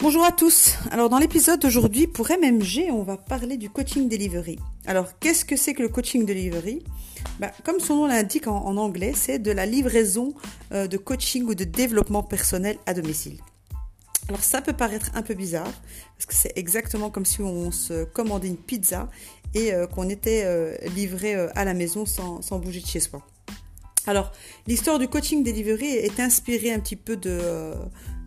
Bonjour à tous. Alors dans l'épisode d'aujourd'hui pour MMG, on va parler du coaching delivery. Alors qu'est-ce que c'est que le coaching delivery? Ben, Comme son nom l'indique en, anglais, c'est de la livraison euh, de coaching ou de développement personnel à domicile. Alors ça peut paraître un peu bizarre parce que c'est exactement comme si on se commandait une pizza et euh, qu'on était euh, livré à la maison sans, bouger de chez soi. Alors, l'histoire du coaching delivery est inspirée un petit peu de,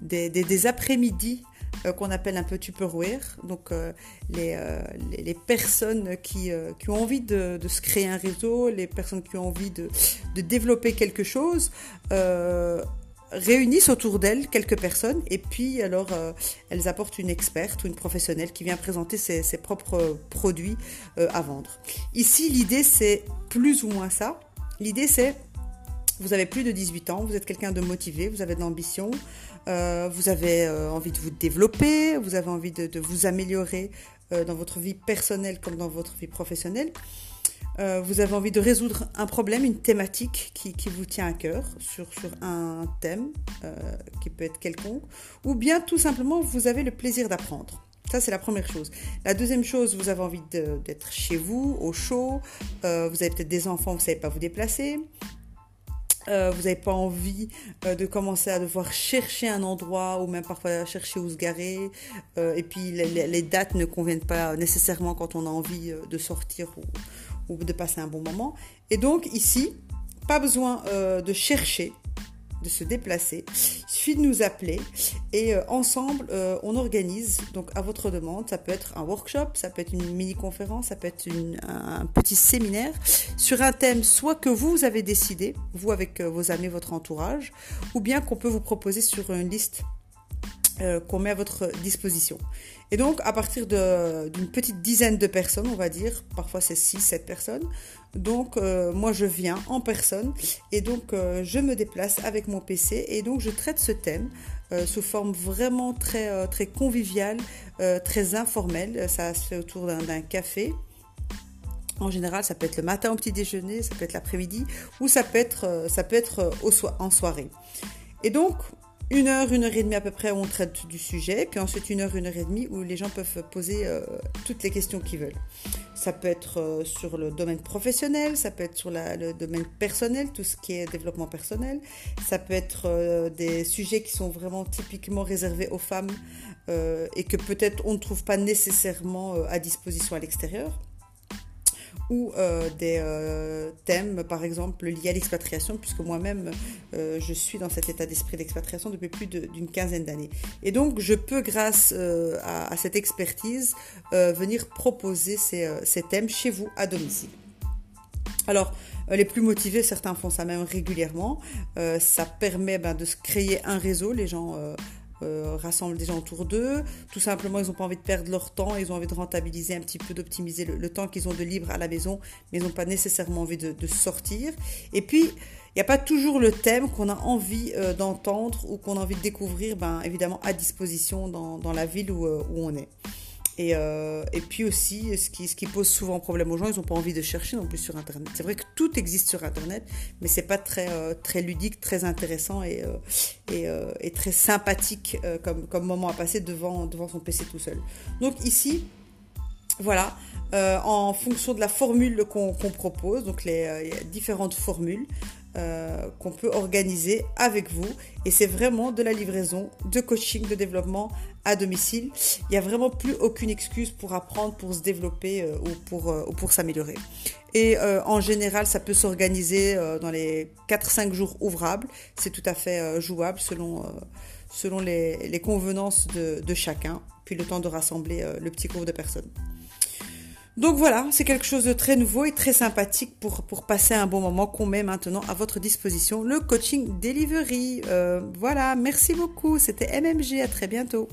des après-midi euh, qu'on appelle un peu Tupperware. Donc euh, euh, les, les, personnes qui, qui, ont envie de, de, se créer un réseau, les personnes qui ont envie de, de développer quelque chose, réunissent autour d'elles quelques personnes et puis alors elles apportent une experte ou une professionnelle qui vient présenter ses, ses propres produits à vendre. Ici, l'idée c'est plus ou moins ça. L'idée c'est vous avez plus de 18 ans, vous êtes quelqu'un de motivé, vous avez de l'ambition, euh, vous avez euh, envie de vous développer, vous avez envie de, vous améliorer euh, dans votre vie personnelle comme dans votre vie professionnelle. vous avez envie de résoudre un problème, une thématique qui, vous tient à cœur sur, un thème qui peut être quelconque, ou bien tout simplement vous avez le plaisir d'apprendre. Ça, c'est la première chose. La deuxième chose, vous avez envie d'être chez vous, au chaud. vous avez peut-être des enfants, vous ne savez pas vous déplacer. Euh, vous n'avez pas envie euh, de commencer à devoir chercher un endroit ou même parfois chercher où se garer. Euh, et puis les, dates ne conviennent pas nécessairement quand on a envie de sortir ou, ou, de passer un bon moment. Et donc ici, pas besoin de chercher de se déplacer. Il suffit de nous appeler et euh, ensemble, euh, on organise, donc à votre demande, ça peut être un workshop, ça peut être une mini-conférence, ça peut être un petit séminaire sur un thème soit que vous avez décidé, vous avec euh, vos amis, votre entourage, ou bien qu'on peut vous proposer sur une liste qu'on met à votre disposition. Et donc, à partir d'une petite dizaine de personnes, on va dire, parfois c'est 6, 7 personnes, donc euh, moi je viens en personne et donc euh, je me déplace avec mon PC et donc je traite ce thème euh, sous forme vraiment très, très conviviale, très informelle. Ça se fait autour d'un café. En général, ça peut être le matin au petit déjeuner, ça peut être l'après-midi ou ça peut être, ça peut être en soirée. Et donc, une heure, une heure et demie à peu près où on traite du sujet, puis ensuite une heure, une heure et demie où les gens peuvent poser toutes les questions qu'ils veulent. Ça peut être euh, sur le domaine professionnel, ça peut être sur le domaine personnel, tout ce qui est développement personnel. Ça peut être euh, des sujets qui sont vraiment typiquement réservés aux femmes euh, et que peut-être on ne trouve pas nécessairement à disposition à l'extérieur ou euh, des euh, thèmes, par exemple, liés à l'expatriation, puisque moi-même, euh, je suis dans cet état d'esprit d'expatriation depuis plus d'une quinzaine d'années. Et donc, je peux, grâce à, cette expertise, venir proposer ces, thèmes chez vous à domicile. Alors, les plus motivés, certains font ça même régulièrement. ça permet ben, de se créer un réseau. Les gens euh, rassemblent des gens autour d'eux. Tout simplement, ils n'ont pas envie de perdre leur temps, ils ont envie de rentabiliser un petit peu, d'optimiser le, temps qu'ils ont de libre à la maison, mais ils n'ont pas nécessairement envie de, sortir. Et puis, il n'y a pas toujours le thème qu'on a envie euh, d'entendre ou qu'on a envie de découvrir, ben, évidemment, à disposition dans, la ville où, euh, où on est. Et, euh, et, puis aussi, ce qui, pose souvent problème aux gens, ils n'ont pas envie de chercher non plus sur Internet. C'est vrai que tout existe sur Internet, mais c'est pas très, euh, ludique, très intéressant et, euh, très sympathique comme, moment à passer devant, son PC tout seul. Donc ici, voilà, en fonction de la formule qu'on propose, donc les différentes formules, euh, qu'on peut organiser avec vous. Et c'est vraiment de la livraison, de coaching, de développement à domicile. Il n'y a vraiment plus aucune excuse pour apprendre, pour se développer euh, ou pour, euh, s'améliorer. Et en général, ça peut s'organiser dans les 4-5 jours ouvrables. C'est tout à fait jouable selon, les convenances de, de, chacun, puis le temps de rassembler le petit groupe de personnes. Donc voilà, c'est quelque chose de très nouveau et très sympathique pour, passer un bon moment qu'on met maintenant à votre disposition, le coaching delivery. Euh, voilà, merci beaucoup, c'était MMG, à très bientôt.